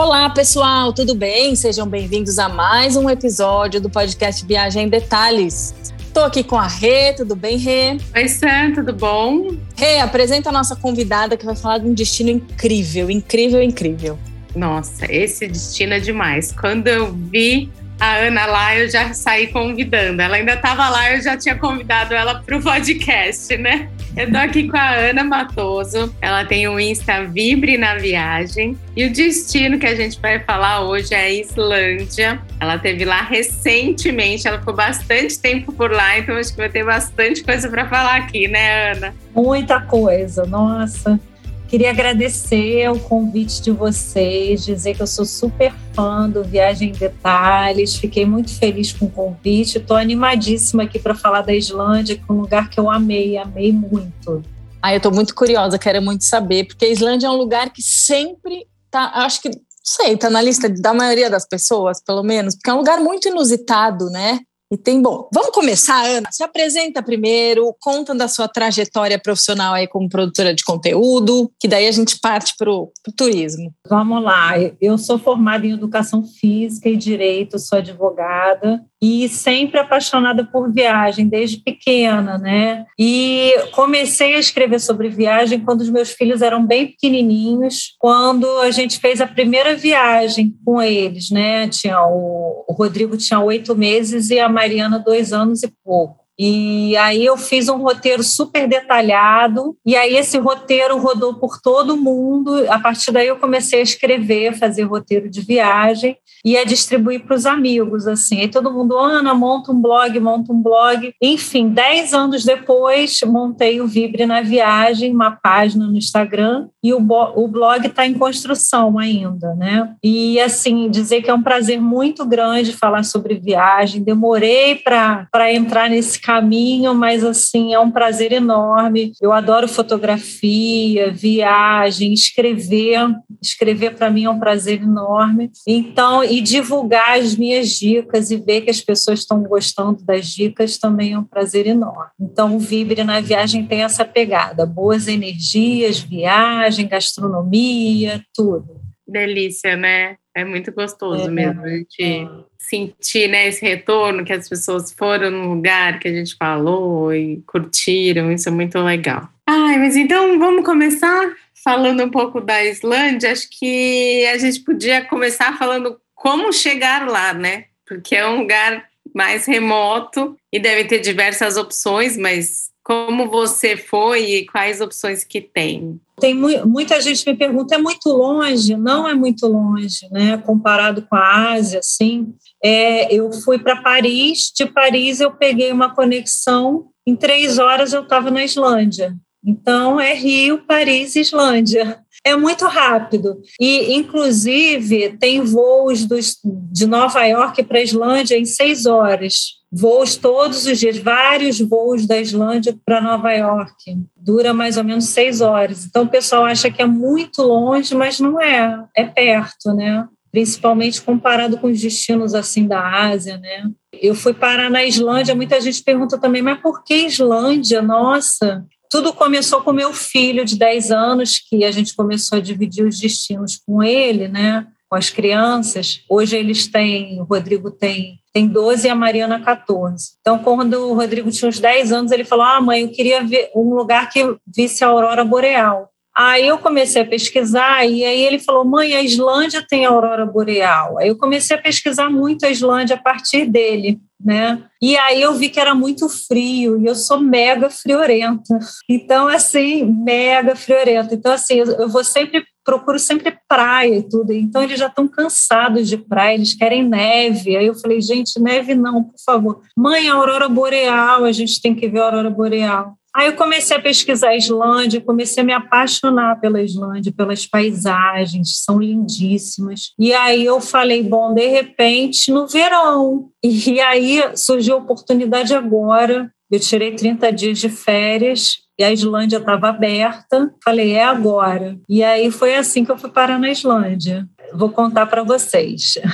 Olá, pessoal, tudo bem? Sejam bem-vindos a mais um episódio do podcast Viagem em Detalhes. Estou aqui com a Rê, tudo bem, Rê? Oi, Sam, tudo bom? Rê, apresenta a nossa convidada que vai falar de um destino incrível, incrível, incrível. Nossa, esse destino é demais. Quando eu vi a Ana lá, eu já saí convidando. Ela ainda estava lá, eu já tinha convidado ela para o podcast, né? Eu tô aqui com a Ana Matoso. Ela tem o Insta Vibre na Viagem. E o destino que a gente vai falar hoje é a Islândia. Ela teve lá recentemente, ela ficou bastante tempo por lá, então acho que vai ter bastante coisa para falar aqui, né, Ana? Muita coisa, nossa. Queria agradecer o convite de vocês, dizer que eu sou super fã do Viagem em Detalhes. Fiquei muito feliz com o convite. Estou animadíssima aqui para falar da Islândia, que é um lugar que eu amei, amei muito. Ah, eu estou muito curiosa, quero muito saber, porque a Islândia é um lugar que sempre tá, acho que, não sei, tá na lista da maioria das pessoas, pelo menos, porque é um lugar muito inusitado, né? E tem, bom, vamos começar, Ana. Se apresenta primeiro, conta da sua trajetória profissional aí como produtora de conteúdo, que daí a gente parte para o turismo. Vamos lá. Eu sou formada em educação física e direito, sou advogada e sempre apaixonada por viagem desde pequena, né? E comecei a escrever sobre viagem quando os meus filhos eram bem pequenininhos, quando a gente fez a primeira viagem com eles, né? Tinha o, o Rodrigo tinha oito meses e a Mariana dois anos e pouco. E aí eu fiz um roteiro super detalhado, e aí esse roteiro rodou por todo mundo. A partir daí eu comecei a escrever, fazer roteiro de viagem e a distribuir para os amigos, assim. E todo mundo, Ana, monta um blog, monta um blog. Enfim, dez anos depois, montei o Vibre na Viagem, uma página no Instagram, e o, o blog está em construção ainda, né? E, assim, dizer que é um prazer muito grande falar sobre viagem. Demorei para entrar nesse caminho, mas assim, é um prazer enorme. Eu adoro fotografia, viagem, escrever. Escrever para mim é um prazer enorme. Então, e divulgar as minhas dicas e ver que as pessoas estão gostando das dicas também é um prazer enorme. Então, o Vibre na Viagem tem essa pegada: boas energias, viagem, gastronomia, tudo. Delícia, né? É muito gostoso é, mesmo a gente é. sentir né, esse retorno que as pessoas foram no lugar que a gente falou e curtiram. Isso é muito legal. Ai, mas então vamos começar falando um pouco da Islândia. Acho que a gente podia começar falando como chegar lá, né? Porque é um lugar mais remoto e deve ter diversas opções, mas como você foi e quais opções que tem? Tem muita gente me pergunta, é muito longe? Não é muito longe, né? Comparado com a Ásia, assim. É, eu fui para Paris, de Paris eu peguei uma conexão, em três horas eu estava na Islândia. Então é Rio, Paris, Islândia. É muito rápido. E, inclusive, tem voos dos, de Nova York para a Islândia em seis horas voos todos os dias, vários voos da Islândia para Nova York. Dura mais ou menos seis horas. Então o pessoal acha que é muito longe, mas não é. É perto, né? Principalmente comparado com os destinos assim da Ásia, né? Eu fui parar na Islândia, muita gente pergunta também, mas por que Islândia? Nossa, tudo começou com meu filho de 10 anos, que a gente começou a dividir os destinos com ele, né? Com as crianças. Hoje eles têm, o Rodrigo tem tem 12 e a Mariana 14. Então, quando o Rodrigo tinha uns 10 anos, ele falou: Ah, mãe, eu queria ver um lugar que visse a aurora boreal. Aí eu comecei a pesquisar e aí ele falou: "Mãe, a Islândia tem a aurora boreal". Aí eu comecei a pesquisar muito a Islândia a partir dele, né? E aí eu vi que era muito frio e eu sou mega friorenta. Então assim, mega friorenta. Então assim, eu vou sempre procuro sempre praia e tudo. Então eles já estão cansados de praia, eles querem neve. Aí eu falei, gente, neve não, por favor. Mãe, a aurora boreal, a gente tem que ver a aurora boreal. Aí eu comecei a pesquisar a Islândia, comecei a me apaixonar pela Islândia, pelas paisagens, são lindíssimas. E aí eu falei, bom, de repente, no verão. E aí surgiu a oportunidade agora. Eu tirei 30 dias de férias e a Islândia estava aberta. Falei, é agora. E aí foi assim que eu fui parar na Islândia. Vou contar para vocês.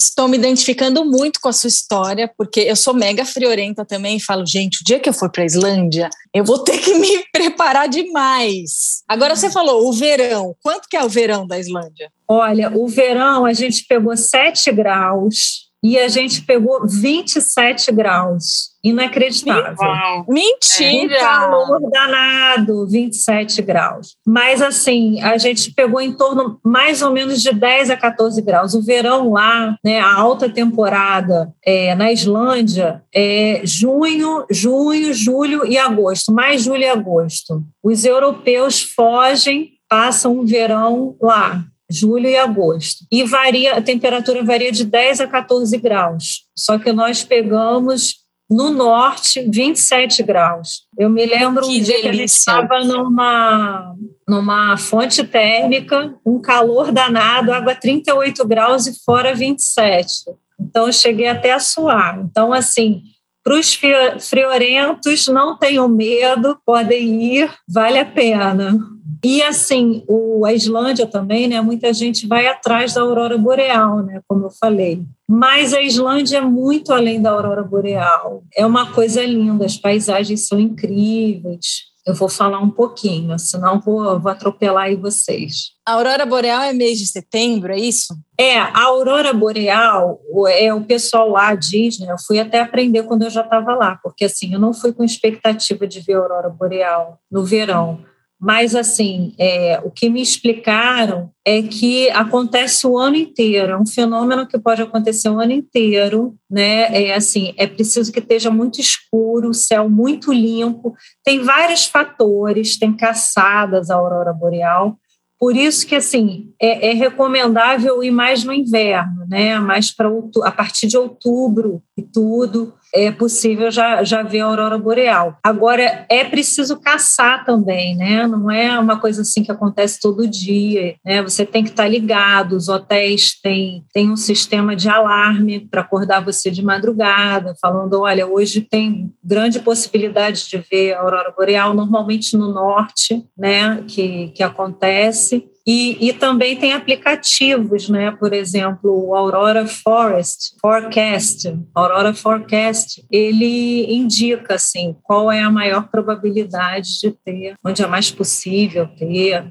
Estou me identificando muito com a sua história, porque eu sou mega friorenta também e falo, gente, o dia que eu for para a Islândia, eu vou ter que me preparar demais. Agora você falou o verão. Quanto que é o verão da Islândia? Olha, o verão a gente pegou 7 graus e a gente pegou 27 graus. Inacreditável. Mentira! Um calor danado, 27 graus. Mas, assim, a gente pegou em torno mais ou menos de 10 a 14 graus. O verão lá, né, a alta temporada é, na Islândia é junho, junho, julho e agosto. Mais julho e agosto. Os europeus fogem, passam o verão lá julho e agosto. E varia, a temperatura varia de 10 a 14 graus. Só que nós pegamos no norte 27 graus. Eu me lembro que um dia que a gente estava numa numa fonte térmica, um calor danado, água 38 graus e fora 27. Então eu cheguei até a suar. Então assim, para os friorentos, não tenham medo, podem ir, vale a pena. E assim, o, a Islândia também, né? Muita gente vai atrás da aurora boreal, né? Como eu falei. Mas a Islândia é muito além da aurora boreal. É uma coisa linda, as paisagens são incríveis. Eu vou falar um pouquinho, senão vou, vou atropelar aí vocês. A aurora boreal é mês de setembro, é isso? É, a aurora boreal, é, o pessoal lá diz, né? Eu fui até aprender quando eu já estava lá, porque assim, eu não fui com expectativa de ver a aurora boreal no verão. Mas, assim, é, o que me explicaram é que acontece o ano inteiro, é um fenômeno que pode acontecer o ano inteiro, né? É assim, é preciso que esteja muito escuro, céu muito limpo. Tem vários fatores, tem caçadas a aurora boreal, por isso que assim é, é, recomendável ir mais no inverno, né? Mais para a partir de outubro e tudo é possível já, já ver a aurora boreal. Agora, é preciso caçar também, né? Não é uma coisa assim que acontece todo dia, né? Você tem que estar ligado, os hotéis têm, têm um sistema de alarme para acordar você de madrugada, falando, olha, hoje tem grande possibilidade de ver a aurora boreal, normalmente no norte, né, que, que acontece, e, e, também tem aplicativos, né? Por exemplo, o Aurora Forest Forecast, Aurora Forecast, ele indica assim qual é a maior probabilidade de ter, onde é mais possível ter.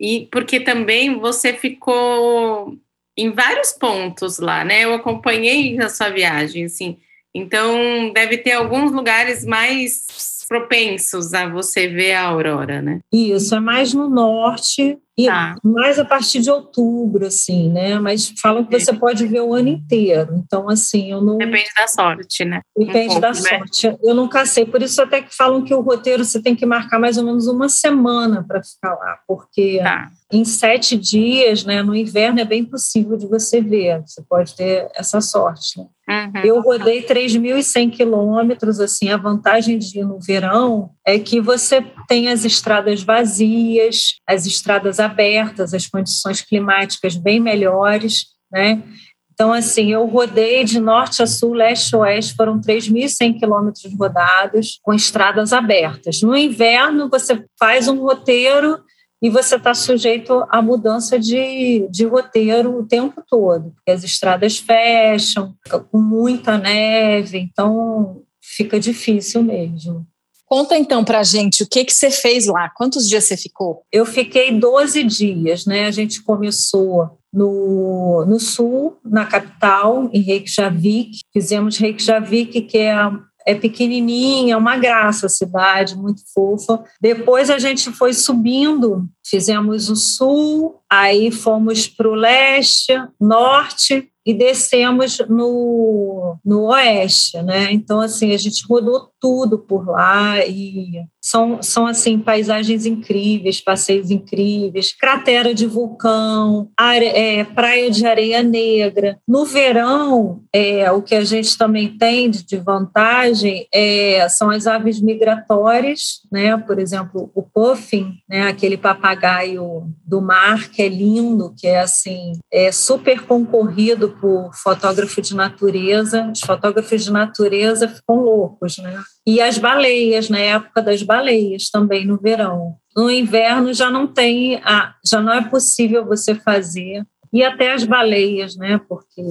E porque também você ficou em vários pontos lá, né? Eu acompanhei a sua viagem, assim. Então, deve ter alguns lugares mais propensos a você ver a aurora, né? Isso, é mais no norte, e tá. mais a partir de outubro, assim, né? Mas falam que você pode ver o ano inteiro. Então, assim, eu não. Depende da sorte, né? Depende um pouco, da né? sorte. Eu nunca sei. Por isso, até que falam que o roteiro você tem que marcar mais ou menos uma semana para ficar lá, porque tá. Em sete dias, né? No inverno é bem possível de você ver. Você pode ter essa sorte. Né? Uhum. Eu rodei 3.100 quilômetros, assim, a vantagem de ir no verão é que você tem as estradas vazias, as estradas abertas, as condições climáticas bem melhores, né? Então, assim, eu rodei de norte a sul, leste a oeste, foram 3.100 quilômetros rodados, com estradas abertas. No inverno, você faz um roteiro e você está sujeito à mudança de, de roteiro o tempo todo, porque as estradas fecham, com muita neve, então fica difícil mesmo. Conta então para a gente o que, que você fez lá, quantos dias você ficou? Eu fiquei 12 dias, né? A gente começou no, no sul, na capital, em Reykjavik. Fizemos Reykjavik, que é é pequenininha, é uma graça a cidade, muito fofa. Depois a gente foi subindo, fizemos o sul, aí fomos para o leste, norte, e descemos no, no oeste, né? Então, assim, a gente rodou tudo por lá e são, são assim paisagens incríveis, passeios incríveis, cratera de vulcão, are, é, praia de areia negra. No verão, é, o que a gente também tem de vantagem é, são as aves migratórias, né? Por exemplo, o puffin, né? Aquele papagaio do mar que é lindo, que é assim é super concorrido por fotógrafo de natureza. Os fotógrafos de natureza ficam loucos, né? E as baleias, na época das baleias também no verão. No inverno já não tem, já não é possível você fazer. E até as baleias, né? Porque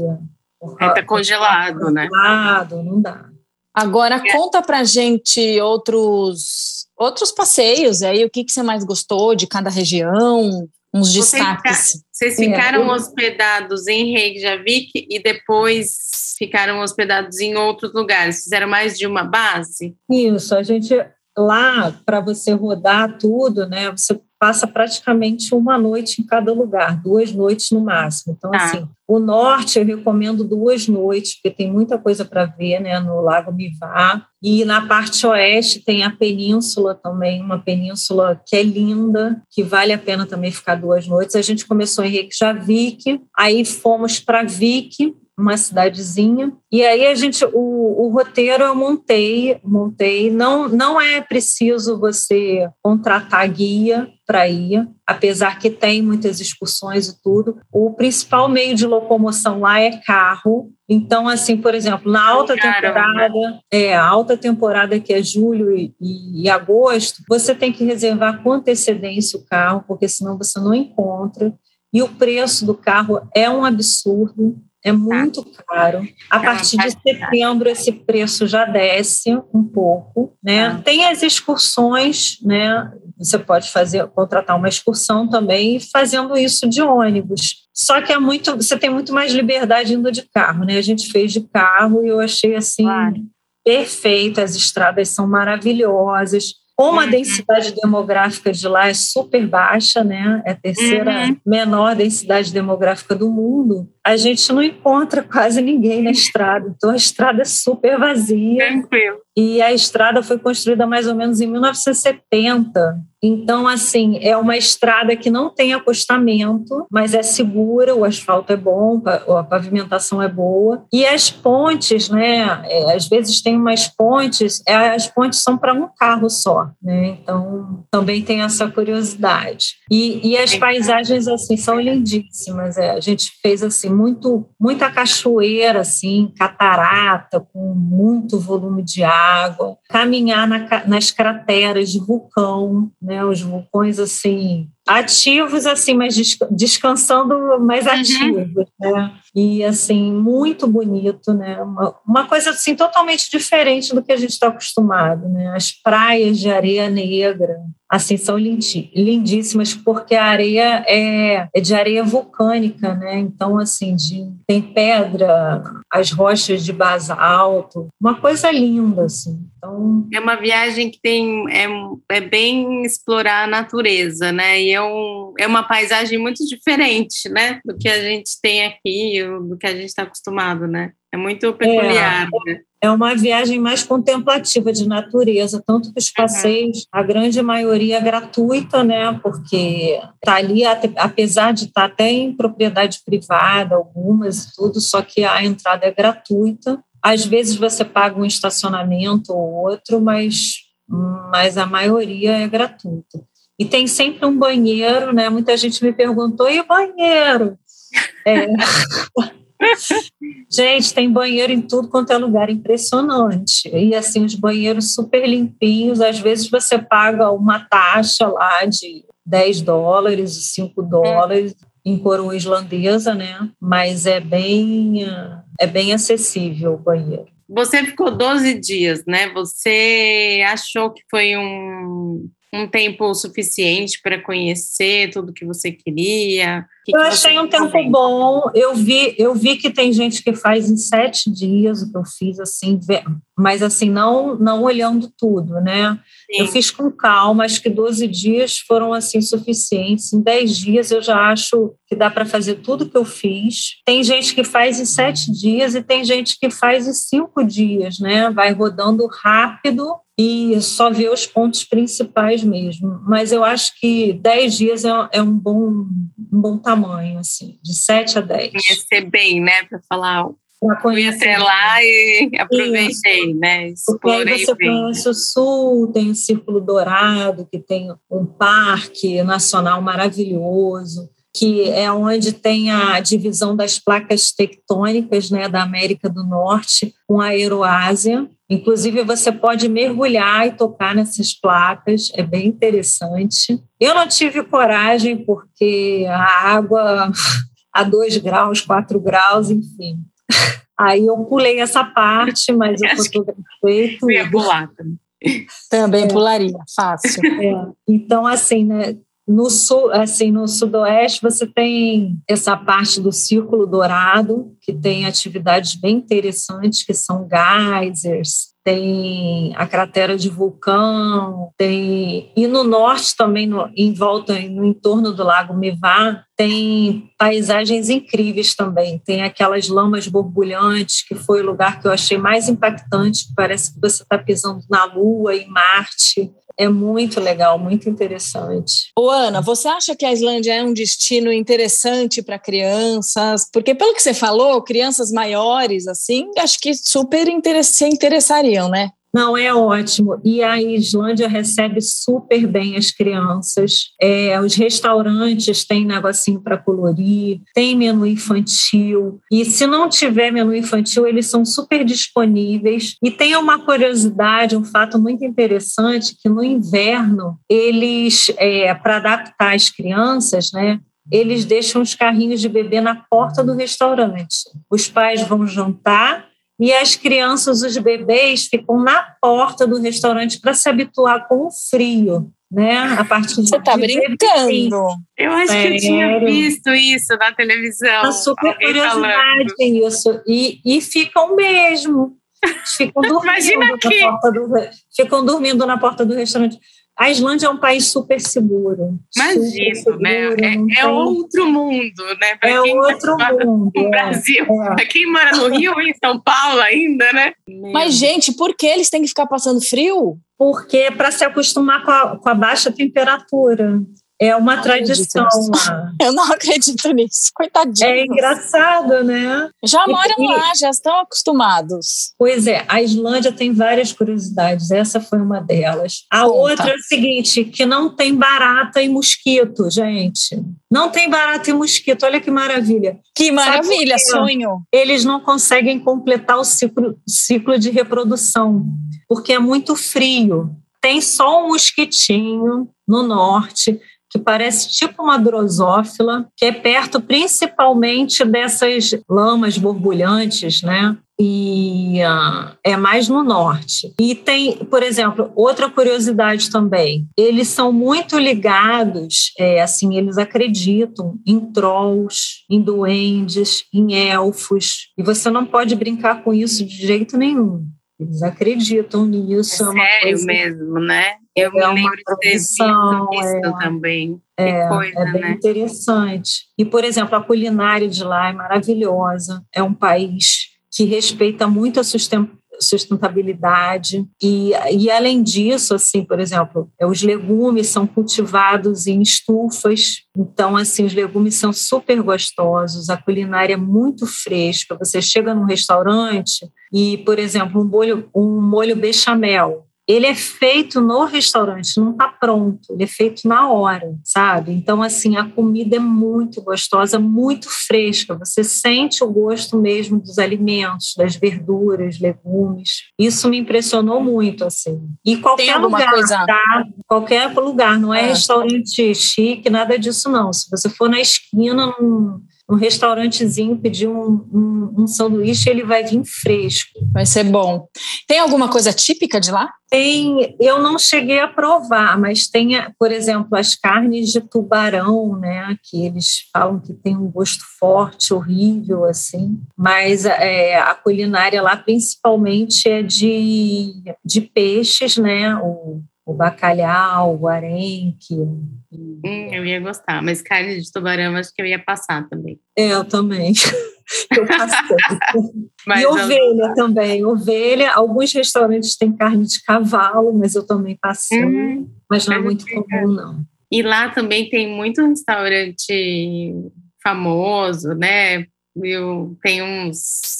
É, tá congelado, né? Congelado, não dá. Agora é. conta pra gente outros outros passeios aí, o que, que você mais gostou de cada região, uns destaques. Vocês ficaram é, hospedados em Reykjavik e depois ficaram hospedados em outros lugares? Fizeram mais de uma base? Isso, a gente lá para você rodar tudo, né? Você passa praticamente uma noite em cada lugar, duas noites no máximo. Então, ah. assim, o norte eu recomendo duas noites, porque tem muita coisa para ver, né, no Lago Mivá. E na parte oeste tem a península também, uma península que é linda, que vale a pena também ficar duas noites. A gente começou em Reykjavik, aí fomos para Vik, uma cidadezinha. E aí a gente, o, o roteiro eu montei, montei. Não, não é preciso você contratar guia para ir, apesar que tem muitas excursões e tudo. O principal meio de locomoção lá é carro. Então, assim, por exemplo, na alta temporada, é, a alta temporada que é julho e, e, e agosto, você tem que reservar com antecedência o carro, porque senão você não encontra. E o preço do carro é um absurdo. É tá. muito tá. caro. A partir de setembro esse preço já desce um pouco, né? Tá. Tem as excursões, né? Você pode fazer contratar uma excursão também fazendo isso de ônibus. Só que é muito, você tem muito mais liberdade indo de carro, né? A gente fez de carro e eu achei assim claro. perfeito. As estradas são maravilhosas. Como a uhum. densidade demográfica de lá é super baixa, né? É a terceira uhum. menor densidade demográfica do mundo, a gente não encontra quase ninguém na estrada. Então a estrada é super vazia. Tranquilo. E a estrada foi construída mais ou menos em 1970. Então, assim, é uma estrada que não tem acostamento, mas é segura, o asfalto é bom, a pavimentação é boa. E as pontes, né? É, às vezes tem umas pontes, é, as pontes são para um carro só, né? Então, também tem essa curiosidade. E, e as paisagens, assim, são lindíssimas. É. A gente fez, assim, muito, muita cachoeira, assim, catarata, com muito volume de água, caminhar na, nas crateras de vulcão, né, os vulcões, assim, ativos, assim, mas descansando mais uhum. ativos, né? E, assim, muito bonito, né? Uma, uma, coisa, assim, totalmente diferente do que a gente está acostumado, né? As praias de areia negra, assim, são lindíssimas, porque a areia é, é de areia vulcânica, né? Então, assim, de, tem pedra, as rochas de basalto, uma coisa linda, assim. Então, é uma viagem que tem, é, é bem explorar a natureza, né? E é, um, é uma paisagem muito diferente, né? Do que a gente tem aqui, do que a gente está acostumado, né? É muito peculiar. É, né? é uma viagem mais contemplativa de natureza, tanto que os passeios, uhum. a grande maioria é gratuita, né? Porque está ali, apesar de estar tá até em propriedade privada, algumas e tudo, só que a entrada é gratuita. Às vezes você paga um estacionamento ou outro, mas, mas a maioria é gratuita. E tem sempre um banheiro, né? Muita gente me perguntou, e o banheiro? É. gente, tem banheiro em tudo quanto é lugar, impressionante. E assim, os banheiros super limpinhos, às vezes você paga uma taxa lá de 10 dólares, 5 dólares em coroa islandesa, né? Mas é bem, é bem acessível o banheiro. Você ficou 12 dias, né? Você achou que foi um um tempo suficiente para conhecer tudo que você queria? Que eu que achei um tempo vendo? bom. Eu vi, eu vi que tem gente que faz em sete dias o que eu fiz, assim, mas assim, não, não olhando tudo, né? Sim. Eu fiz com calma, acho que 12 dias foram assim suficientes. Em 10 dias eu já acho que dá para fazer tudo que eu fiz. Tem gente que faz em sete dias e tem gente que faz em cinco dias, né? Vai rodando rápido e só ver os pontos principais mesmo. Mas eu acho que 10 dias é, é um, bom, um bom tamanho, assim, de 7 a 10. Conhecer bem, né, para falar. Até lá e aproveitei, Isso. né? Explorei Porque aí você bem. conhece o sul, tem o Círculo Dourado, que tem um parque nacional maravilhoso que é onde tem a divisão das placas tectônicas né, da América do Norte com a Euroásia. Inclusive, você pode mergulhar e tocar nessas placas, é bem interessante. Eu não tive coragem, porque a água a 2 graus, 4 graus, enfim. Aí eu pulei essa parte, mas eu fotografei tudo. Eu ia pular também. Também é. pularia, fácil. É. Então, assim, né? No sul, assim, no sudoeste você tem essa parte do Círculo Dourado, que tem atividades bem interessantes, que são geysers, tem a cratera de vulcão, tem e no norte também, no, em volta, no entorno do Lago Mevá, tem paisagens incríveis também. Tem aquelas lamas borbulhantes, que foi o lugar que eu achei mais impactante, parece que você está pisando na Lua e Marte. É muito legal, muito interessante. Ô, Ana, você acha que a Islândia é um destino interessante para crianças? Porque, pelo que você falou, crianças maiores, assim, acho que super se interessariam, né? Não, é ótimo. E a Islândia recebe super bem as crianças. É, os restaurantes têm negocinho para colorir, tem menu infantil. E se não tiver menu infantil, eles são super disponíveis. E tem uma curiosidade, um fato muito interessante, que no inverno, eles, é, para adaptar as crianças, né, eles deixam os carrinhos de bebê na porta do restaurante. Os pais vão jantar e as crianças, os bebês, ficam na porta do restaurante para se habituar com o frio. Né? A partir Você está brincando. Eu acho Sério? que eu tinha visto isso na televisão. Uma super curiosidade falando. isso. E, e ficam mesmo. Ficam dormindo, Imagina que... do, ficam dormindo na porta do restaurante. A Islândia é um país super seguro. Imagino, né? É, é, outro mundo, né? Pra é outro mundo. No é, Brasil. É. Pra quem mora no Rio e em São Paulo ainda, né? Mas, gente, por que eles têm que ficar passando frio? Porque é para se acostumar com a, com a baixa temperatura. É uma não tradição. Eu não acredito nisso, coitadinho. É engraçado, né? Já moram e, lá, já estão acostumados. Pois é, a Islândia tem várias curiosidades, essa foi uma delas. A Conta. outra é o seguinte, que não tem barata e mosquito, gente. Não tem barata e mosquito, olha que maravilha. Que maravilha, sonho. Eles não conseguem completar o ciclo, ciclo de reprodução, porque é muito frio. Tem só um mosquitinho no norte, que parece tipo uma drosófila, que é perto principalmente dessas lamas borbulhantes, né? E uh, é mais no norte. E tem, por exemplo, outra curiosidade também: eles são muito ligados, é, assim, eles acreditam em trolls, em duendes, em elfos, e você não pode brincar com isso de jeito nenhum. Eles acreditam nisso. É, é sério mesmo, né? Eu é me lembro de ter visto isso é, também. É, coisa, é bem né? interessante. E, por exemplo, a culinária de lá é maravilhosa. É um país que respeita muito a sustentabilidade. E, e além disso assim por exemplo os legumes são cultivados em estufas. Então assim os legumes são super gostosos. A culinária é muito fresca. Você chega num restaurante e por exemplo um molho um molho bechamel ele é feito no restaurante, não está pronto, ele é feito na hora, sabe? Então, assim, a comida é muito gostosa, muito fresca, você sente o gosto mesmo dos alimentos, das verduras, legumes. Isso me impressionou muito, assim. E qualquer lugar, coisa... tá? Qualquer lugar, não é, é restaurante chique, nada disso, não. Se você for na esquina, num um restaurantezinho, pedir um, um, um sanduíche, ele vai vir fresco. Vai ser bom. Tem alguma coisa típica de lá? Tem, eu não cheguei a provar, mas tem, por exemplo, as carnes de tubarão, né? Que eles falam que tem um gosto forte, horrível, assim. Mas é, a culinária lá, principalmente, é de, de peixes, né? O, o bacalhau, o arenque. Hum, eu ia gostar, mas carne de tubarão acho que eu ia passar também. É, eu também. eu passei. e ovelha eu... também. Ovelha, alguns restaurantes têm carne de cavalo, mas eu também passei. Hum, mas não é muito comum, não. E lá também tem muito restaurante famoso, né? Eu, tem uns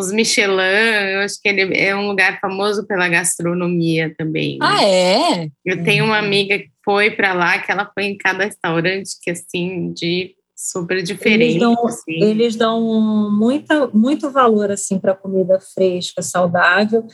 os Michelin, eu acho que ele é um lugar famoso pela gastronomia também. Né? Ah, é? Eu tenho uma amiga que foi para lá, que ela foi em cada restaurante que assim de super diferente. Eles dão, assim. eles dão muita, muito valor assim para comida fresca, saudável.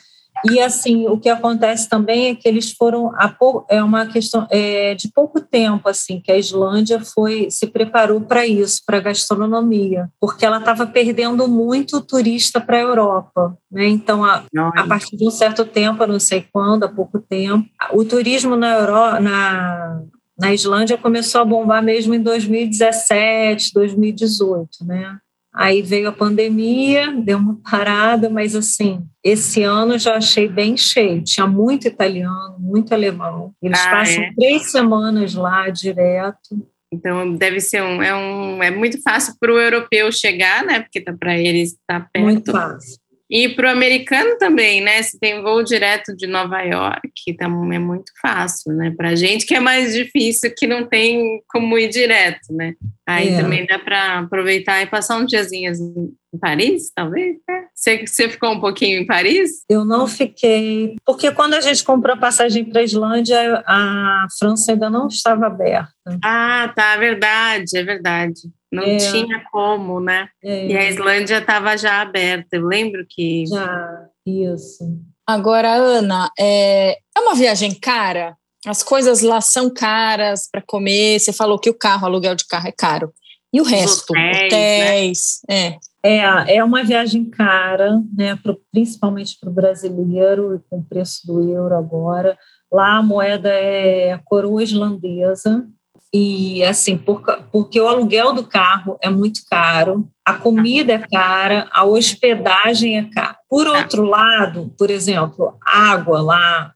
E assim, o que acontece também é que eles foram a é uma questão é, de pouco tempo assim que a Islândia foi se preparou para isso, para gastronomia, porque ela estava perdendo muito turista para a Europa, né? Então a, a, partir de um certo tempo, eu não sei quando, há pouco tempo, o turismo na Europa, na na Islândia começou a bombar mesmo em 2017, 2018, né? Aí veio a pandemia, deu uma parada, mas assim, esse ano já achei bem cheio. Tinha muito italiano, muito alemão. Eles ah, passam é? três semanas lá direto. Então deve ser um é um é muito fácil para o europeu chegar, né? Porque tá para eles está perto. Muito fácil. E para o americano também, né? Se tem voo direto de Nova York, então é muito fácil, né? Para a gente que é mais difícil, que não tem como ir direto, né? Aí é. também dá para aproveitar e passar uns diazinhos em Paris, talvez? Né? Você, você ficou um pouquinho em Paris? Eu não fiquei, porque quando a gente comprou a passagem para a Islândia, a França ainda não estava aberta. Ah, tá, verdade, é verdade. Não é. tinha como, né? É. E a Islândia estava já aberta. Eu lembro que. Já, isso. Agora, Ana, é, é uma viagem cara? As coisas lá são caras para comer. Você falou que o carro, o aluguel de carro é caro. E o Os resto? Hotéis. hotéis né? é. é. É uma viagem cara, né, pro, principalmente para o brasileiro, com o preço do euro agora. Lá a moeda é a coroa islandesa, e assim, por, porque o aluguel do carro é muito caro, a comida é cara, a hospedagem é cara. Por tá. outro lado, por exemplo, água lá,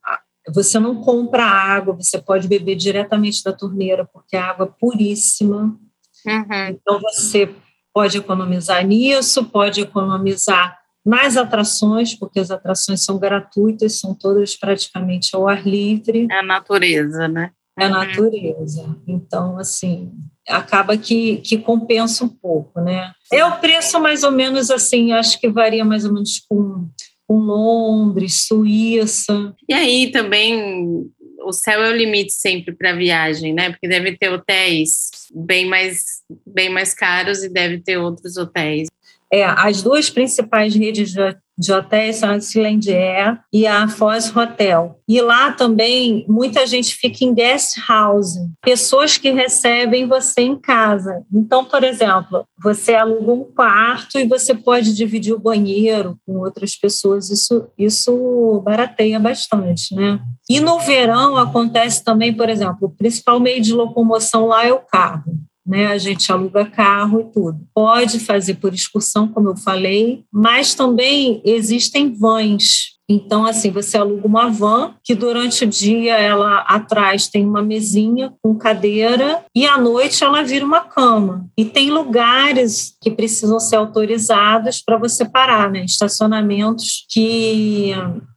você não compra água, você pode beber diretamente da torneira, porque a água é puríssima. Uhum. Então você pode economizar nisso, pode economizar nas atrações, porque as atrações são gratuitas, são todas praticamente ao ar livre. É a natureza, né? É a natureza. Então, assim, acaba que, que compensa um pouco, né? É o preço mais ou menos assim, acho que varia mais ou menos com, com Londres, Suíça. E aí também o céu é o limite sempre para a viagem, né? Porque deve ter hotéis bem mais, bem mais caros e deve ter outros hotéis. É, as duas principais redes de de hotéis Air e a Foz Hotel. E lá também muita gente fica em guest house, pessoas que recebem você em casa. Então, por exemplo, você aluga um quarto e você pode dividir o banheiro com outras pessoas. Isso, isso barateia bastante, né? E no verão acontece também, por exemplo, o principal meio de locomoção lá é o carro né? A gente aluga carro e tudo. Pode fazer por excursão, como eu falei, mas também existem vans. Então, assim, você aluga uma van que durante o dia ela atrás tem uma mesinha com cadeira e à noite ela vira uma cama. E tem lugares que precisam ser autorizados para você parar, né? Estacionamentos que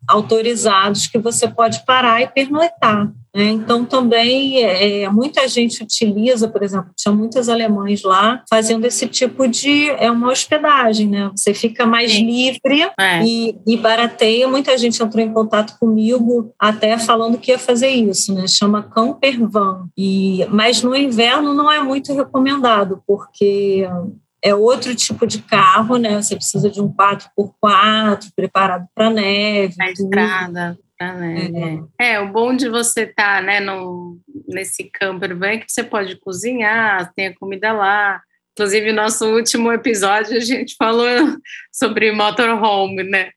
autorizados que você pode parar e pernoitar. Né? Então, também é, muita gente utiliza, por exemplo, tinha muitos alemães lá fazendo esse tipo de é uma hospedagem, né? Você fica mais Sim. livre é. e, e barateia. Muita gente entrou em contato comigo até falando que ia fazer isso, né? Chama campervan. E mas no inverno não é muito recomendado porque é outro tipo de carro, né? Você precisa de um 4x4 preparado para neve. A estrada. Né? É. é. o bom de você estar tá, né, no, nesse camper van é que você pode cozinhar, tem a comida lá. Inclusive, no nosso último episódio, a gente falou sobre motorhome, né?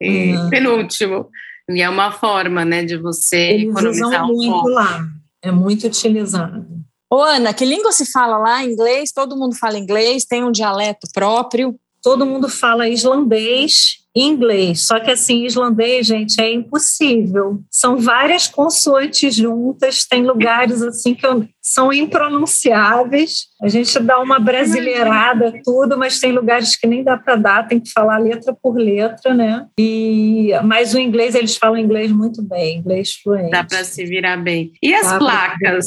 E, uhum. Penúltimo. E é uma forma, né, de você Eles economizar usam um muito pouco. lá. É muito utilizado. Ô, Ana, que língua se fala lá? Inglês? Todo mundo fala inglês? Tem um dialeto próprio? Todo mundo fala islandês inglês. Só que assim, islandês, gente, é impossível. São várias consoantes juntas, tem lugares assim que são impronunciáveis. A gente dá uma brasileirada, tudo, mas tem lugares que nem dá para dar, tem que falar letra por letra, né? E mas o inglês eles falam inglês muito bem, inglês fluente. Dá para se virar bem. E as dá placas?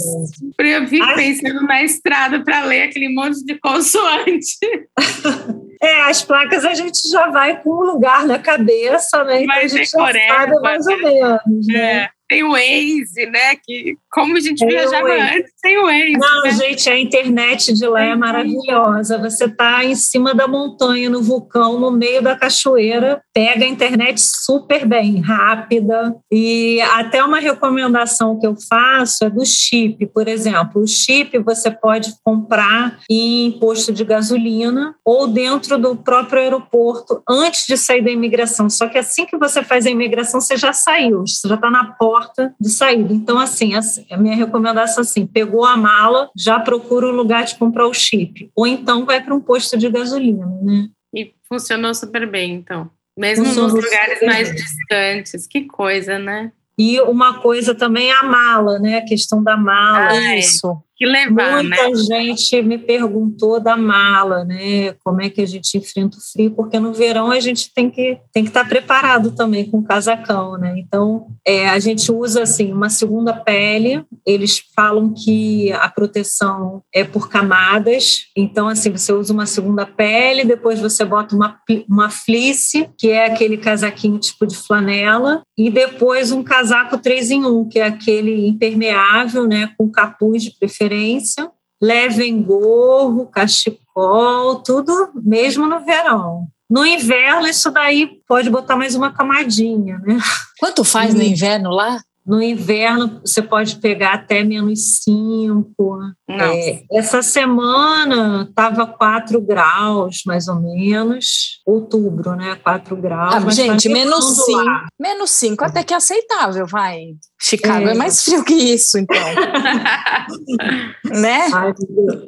Eu fico pensando na estrada para ler aquele monte de consoante. É, as placas a gente já vai com um lugar na cabeça, né? Então a gente já sabe mais ou menos, né? É. Tem o Waze, né? Que como a gente viajava antes sem o Waze. Não, né? gente, a internet de lá é maravilhosa. Você está em cima da montanha, no vulcão, no meio da cachoeira, pega a internet super bem, rápida. E até uma recomendação que eu faço é do chip, por exemplo. O chip você pode comprar em posto de gasolina ou dentro do próprio aeroporto antes de sair da imigração. Só que assim que você faz a imigração, você já saiu, você já está na porta de saída. Então, assim, a minha recomendação assim, pegou a mala, já procura o lugar de comprar o chip. Ou então vai para um posto de gasolina, né? E funcionou super bem, então. Mesmo nos lugares mais distantes. Que coisa, né? E uma coisa também é a mala, né? A questão da mala. Ah, isso que levar, Muita né? gente me perguntou da mala, né? Como é que a gente enfrenta o frio? Porque no verão a gente tem que tem que estar preparado também com o casacão, né? Então é, a gente usa assim uma segunda pele. Eles falam que a proteção é por camadas. Então assim você usa uma segunda pele, depois você bota uma uma fleece, que é aquele casaquinho tipo de flanela, e depois um casaco 3 em 1, que é aquele impermeável, né? Com capuz de preferência preferência, levem gorro, cachecol, tudo mesmo no verão. No inverno, isso daí pode botar mais uma camadinha, né? Quanto faz no inverno lá? No inverno, você pode pegar até menos 5. É, essa semana estava 4 graus, mais ou menos. Outubro, né? 4 graus. Ah, gente, menos 5. Menos 5, até que é aceitável, vai. Chicago é, é mais frio que isso, então. né? Ai,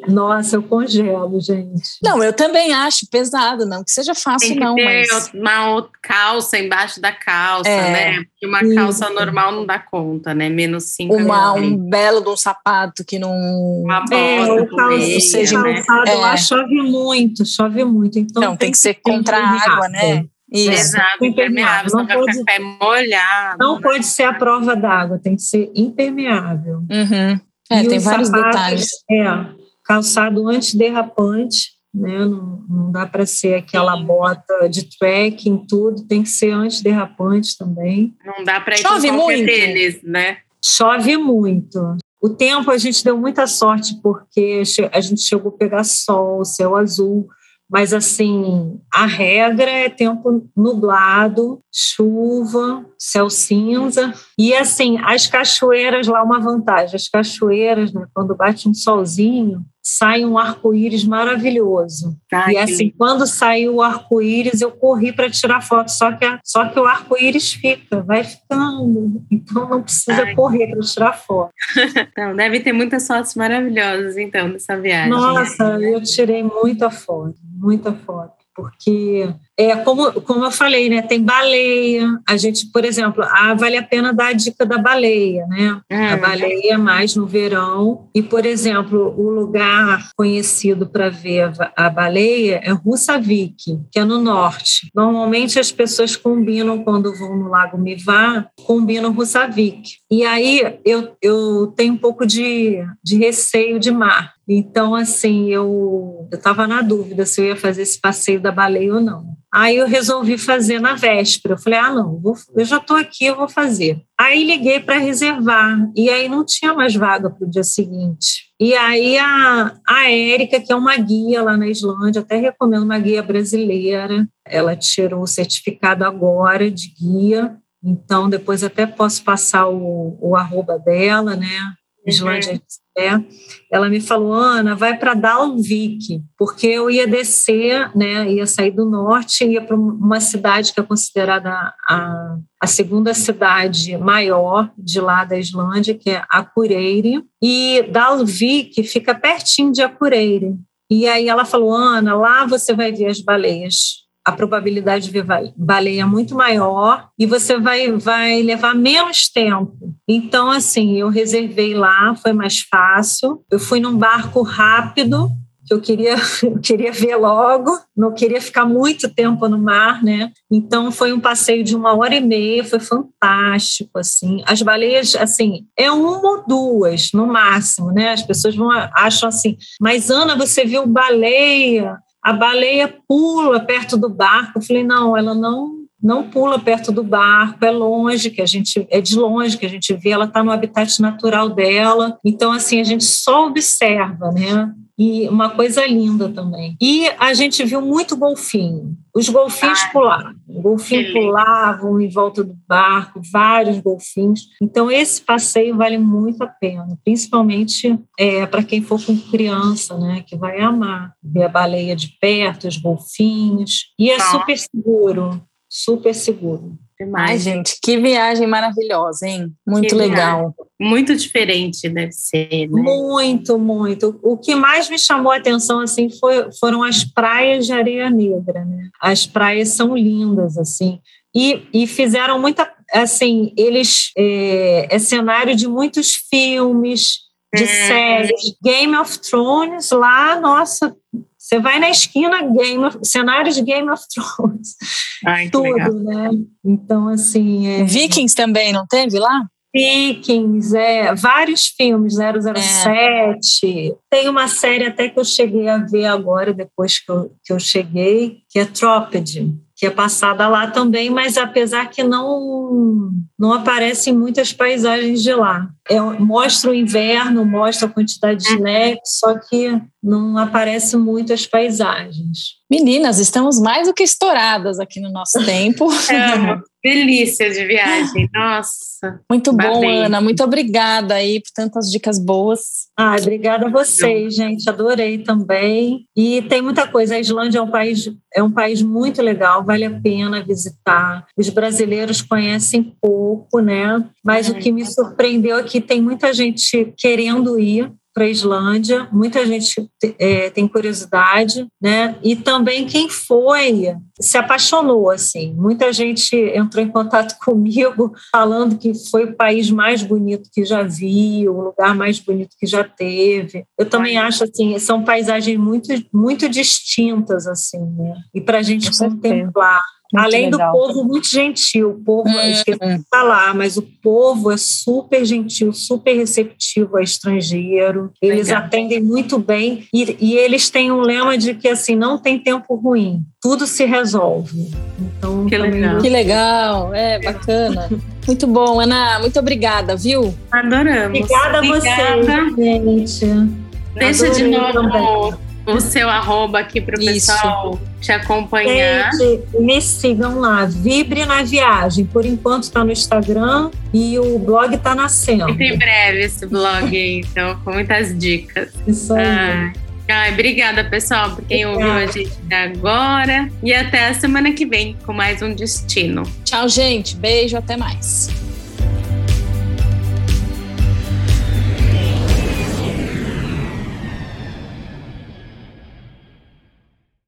nossa, eu congelo, gente. Não, eu também acho pesado, não que seja fácil, Tem que não. Ter mas... uma calça embaixo da calça, é, né? Porque uma isso. calça normal não dá conta, né? Menos 5 uma, Um belo de um sapato que não. Uma bota, é, o calço, seja, né? calçado é. lá chove muito, chove muito. Então não, tem, tem que ser contra a água, né? Isso. Exato, impermeável, não pode, ficar pé molhado. Não né? pode ser a prova d'água, tem que ser impermeável. Uhum. É, tem vários sapatos, detalhes. É, calçado antiderrapante, né? Não, não dá para ser aquela Sim. bota de trekking, tudo, tem que ser antiderrapante também. Não dá para ir Chove com muito. tênis, né? Chove muito. O tempo a gente deu muita sorte porque a gente chegou a pegar sol, céu azul, mas, assim, a regra é tempo nublado, chuva, céu cinza. E, assim, as cachoeiras lá, uma vantagem: as cachoeiras, né, quando bate um solzinho, sai um arco-íris maravilhoso. Ai, e assim, quando saiu o arco-íris, eu corri para tirar foto, só que, a, só que o arco-íris fica, vai ficando. Então não precisa Ai. correr para tirar foto. Então, deve ter muitas fotos maravilhosas, então, dessa viagem. Nossa, eu tirei muita foto, muita foto porque é como, como eu falei, né? Tem baleia. A gente, por exemplo, ah, vale a pena dar a dica da baleia, né? A hum. baleia mais no verão. E, por exemplo, o lugar conhecido para ver a baleia é Russavik, que é no norte. Normalmente as pessoas combinam quando vão no Lago Mivá, combinam Russavik. E aí eu, eu tenho um pouco de, de receio de mar. Então, assim, eu estava na dúvida se eu ia fazer esse passeio da baleia ou não. Aí eu resolvi fazer na véspera. Eu falei, ah, não, vou, eu já estou aqui, eu vou fazer. Aí liguei para reservar, e aí não tinha mais vaga para o dia seguinte. E aí a, a Érica, que é uma guia lá na Islândia, até recomendo uma guia brasileira, ela tirou o certificado agora de guia, então depois até posso passar o, o arroba dela, né? Islândia uhum. É, ela me falou, Ana, vai para Dalvik, porque eu ia descer, né, ia sair do norte, ia para uma cidade que é considerada a, a segunda cidade maior de lá da Islândia, que é Akureyri, e Dalvik fica pertinho de Akureyri. E aí ela falou, Ana, lá você vai ver as baleias a probabilidade de ver baleia é muito maior e você vai, vai levar menos tempo. Então, assim, eu reservei lá, foi mais fácil. Eu fui num barco rápido, que eu queria, queria ver logo, não queria ficar muito tempo no mar, né? Então foi um passeio de uma hora e meia, foi fantástico, assim. As baleias, assim, é uma ou duas no máximo, né? As pessoas vão acham assim, mas Ana, você viu baleia? A baleia pula perto do barco. Eu falei, não, ela não não pula perto do barco, é longe, que a gente é de longe que a gente vê, ela está no habitat natural dela. Então, assim, a gente só observa, né? E uma coisa linda também. E a gente viu muito golfinho. Os golfinhos Ai, pulavam. O golfinho pulavam em volta do barco, vários golfinhos. Então, esse passeio vale muito a pena, principalmente é, para quem for com criança, né? Que vai amar ver a baleia de perto, os golfinhos. E é super seguro super seguro. Ai, gente, que viagem maravilhosa, hein? Muito que legal. Viagem. Muito diferente deve ser, né? Muito, muito. O que mais me chamou a atenção, assim, foi, foram as praias de areia negra, né? As praias são lindas, assim. E, e fizeram muita, assim, eles... É, é cenário de muitos filmes, de é. séries. Game of Thrones lá, nossa, você vai na esquina, Game of, cenários de Game of Thrones. Ai, Tudo, legal. né? Então, assim. É... Vikings também, não teve lá? Vikings, é, vários filmes, 007. É. Tem uma série até que eu cheguei a ver agora, depois que eu, que eu cheguei, que é Trópede que é passada lá também, mas apesar que não não aparecem muitas paisagens de lá. É, mostra o inverno, mostra a quantidade de neve, só que não aparecem muitas paisagens. Meninas, estamos mais do que estouradas aqui no nosso tempo. É uma delícia de viagem, nossa. Muito bom, Ana. Muito obrigada aí por tantas dicas boas. Ah, obrigada a vocês, gente. Adorei também. E tem muita coisa. A Islândia é um país é um país muito legal, vale a pena visitar. Os brasileiros conhecem pouco, né? Mas é. o que me surpreendeu é que tem muita gente querendo ir para a Islândia, muita gente é, tem curiosidade, né? E também quem foi se apaixonou, assim. Muita gente entrou em contato comigo falando que foi o país mais bonito que já viu, o lugar mais bonito que já teve. Eu também acho assim, são paisagens muito muito distintas assim, né? E para a gente contemplar. Muito Além legal. do povo muito gentil, o povo, hum, esqueci de falar, mas o povo é super gentil, super receptivo a estrangeiro, eles legal. atendem muito bem e, e, eles têm um lema de que assim, não tem tempo ruim, tudo se resolve. Então, que legal. Que legal, é bacana. muito bom, Ana, muito obrigada, viu? Adoramos. Obrigada, obrigada. a você, gente. Deixa Adorei de novo também o seu arroba aqui para o pessoal te acompanhar. Gente, me sigam lá, Vibre na Viagem. Por enquanto está no Instagram e o blog está nascendo. Muito em breve esse blog aí, então, com muitas dicas. Isso aí. Ah. Ai, obrigada, pessoal, por quem obrigada. ouviu a gente até agora. E até a semana que vem com mais um Destino. Tchau, gente. Beijo, até mais.